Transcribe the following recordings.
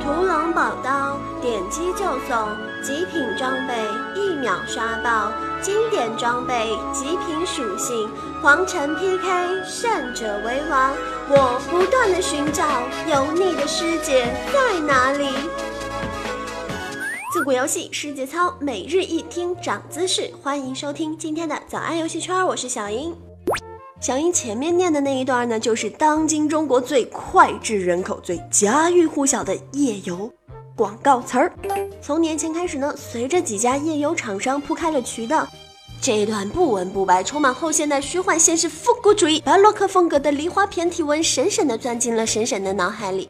图龙宝刀，点击就送，极品装备一秒刷爆，经典装备极品属性，皇城 PK，胜者为王。我不断的寻找，有你的师姐在哪里？自古游戏世节操，每日一听长姿势，欢迎收听今天的早安游戏圈，我是小英。小英前面念的那一段呢，就是当今中国最脍炙人口、最家喻户晓的夜游广告词儿。从年前开始呢，随着几家夜游厂商铺开了渠道，这一段不文不白、充满后现代虚幻现实复古主义巴洛克风格的梨花片体文，深深的钻进了婶婶的脑海里。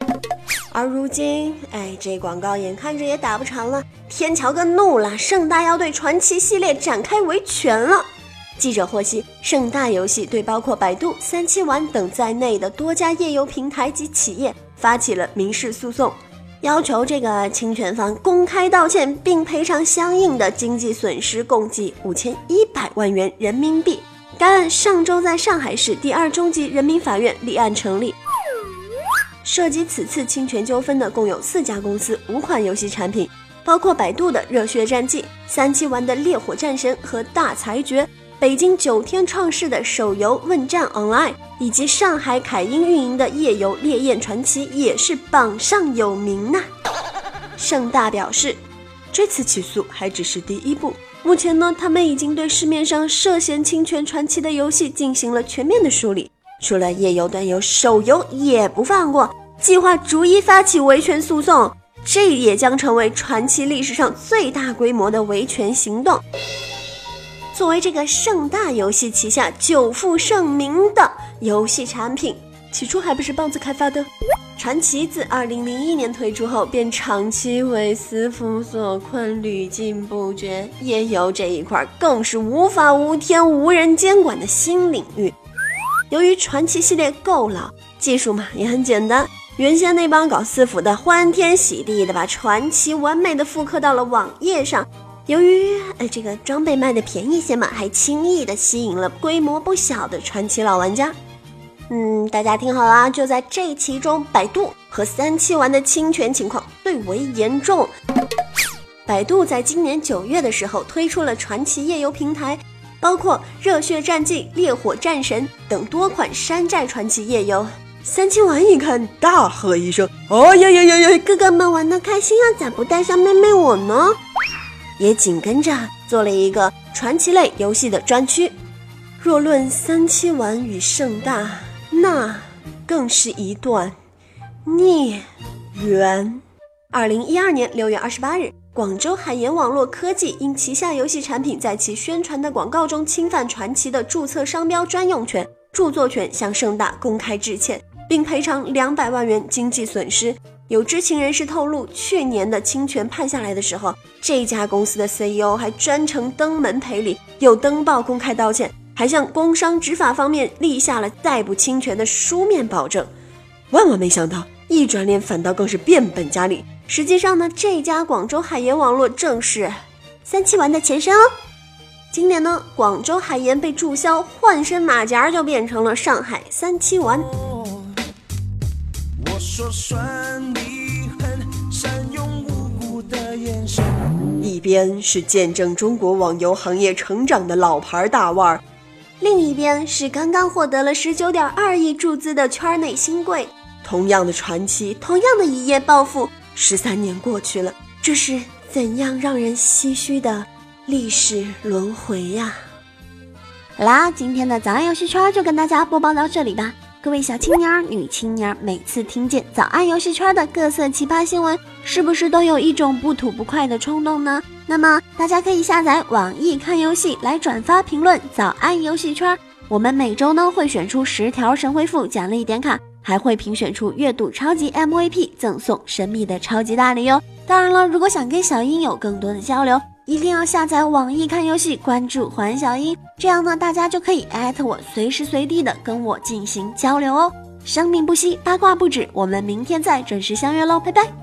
而如今，哎，这广告眼看着也打不长了，天桥哥怒了，盛大要对传奇系列展开维权了。记者获悉，盛大游戏对包括百度、三七玩等在内的多家页游平台及企业发起了民事诉讼，要求这个侵权方公开道歉并赔偿相应的经济损失，共计五千一百万元人民币。该案上周在上海市第二中级人民法院立案成立。涉及此次侵权纠纷的共有四家公司五款游戏产品，包括百度的《热血战记》、三七玩的《烈火战神》和《大裁决》。北京九天创世的手游《问战 Online》，以及上海凯英运营的夜游《烈焰传奇》也是榜上有名呐。盛大表示，这次起诉还只是第一步，目前呢，他们已经对市面上涉嫌侵权传奇的游戏进行了全面的梳理，除了夜游端游，手游也不放过，计划逐一发起维权诉讼，这也将成为传奇历史上最大规模的维权行动。作为这个盛大游戏旗下久负盛名的游戏产品，起初还不是棒子开发的。传奇自2001年推出后，便长期为私服所困，屡禁不绝。页游这一块更是无法无天、无人监管的新领域。由于传奇系列够老，技术嘛也很简单，原先那帮搞私服的欢天喜地的把传奇完美的复刻到了网页上。由于呃这个装备卖的便宜些嘛，还轻易的吸引了规模不小的传奇老玩家。嗯，大家听好啦，就在这其中，百度和三七玩的侵权情况最为严重。百度在今年九月的时候推出了传奇夜游平台，包括《热血战记》《烈火战神》等多款山寨传奇夜游。三七玩一看，大喝一声：“哦呀呀呀呀！哥哥们玩的开心啊，咋不带上妹妹我呢？”也紧跟着做了一个传奇类游戏的专区。若论三七玩与盛大，那更是一段孽缘。二零一二年六月二十八日，广州海盐网络科技因旗下游戏产品在其宣传的广告中侵犯传奇的注册商标专用权、著作权，向盛大公开致歉，并赔偿两百万元经济损失。有知情人士透露，去年的侵权判下来的时候，这家公司的 CEO 还专程登门赔礼，又登报公开道歉，还向工商执法方面立下了再不侵权的书面保证。万万没想到，一转脸反倒更是变本加厉。实际上呢，这家广州海盐网络正是三七玩的前身哦。今年呢，广州海盐被注销，换身马甲就变成了上海三七玩。说算你狠，善用无辜的眼神一边是见证中国网游行业成长的老牌大腕儿，另一边是刚刚获得了十九点二亿注资的圈内新贵。同样的传奇，同样的一夜暴富，十三年过去了，这是怎样让人唏嘘的历史轮回呀！好啦，今天的早安游戏圈就跟大家播报到这里吧。各位小青年儿、女青年儿，每次听见早安游戏圈的各色奇葩新闻，是不是都有一种不吐不快的冲动呢？那么大家可以下载网易看游戏来转发评论早安游戏圈。我们每周呢会选出十条神回复奖励点卡，还会评选出月度超级 MVP，赠送神秘的超级大礼哟。当然了，如果想跟小英有更多的交流，一定要下载网易看游戏，关注环小英，这样呢，大家就可以艾特我，随时随地的跟我进行交流哦。生命不息，八卦不止，我们明天再准时相约喽，拜拜。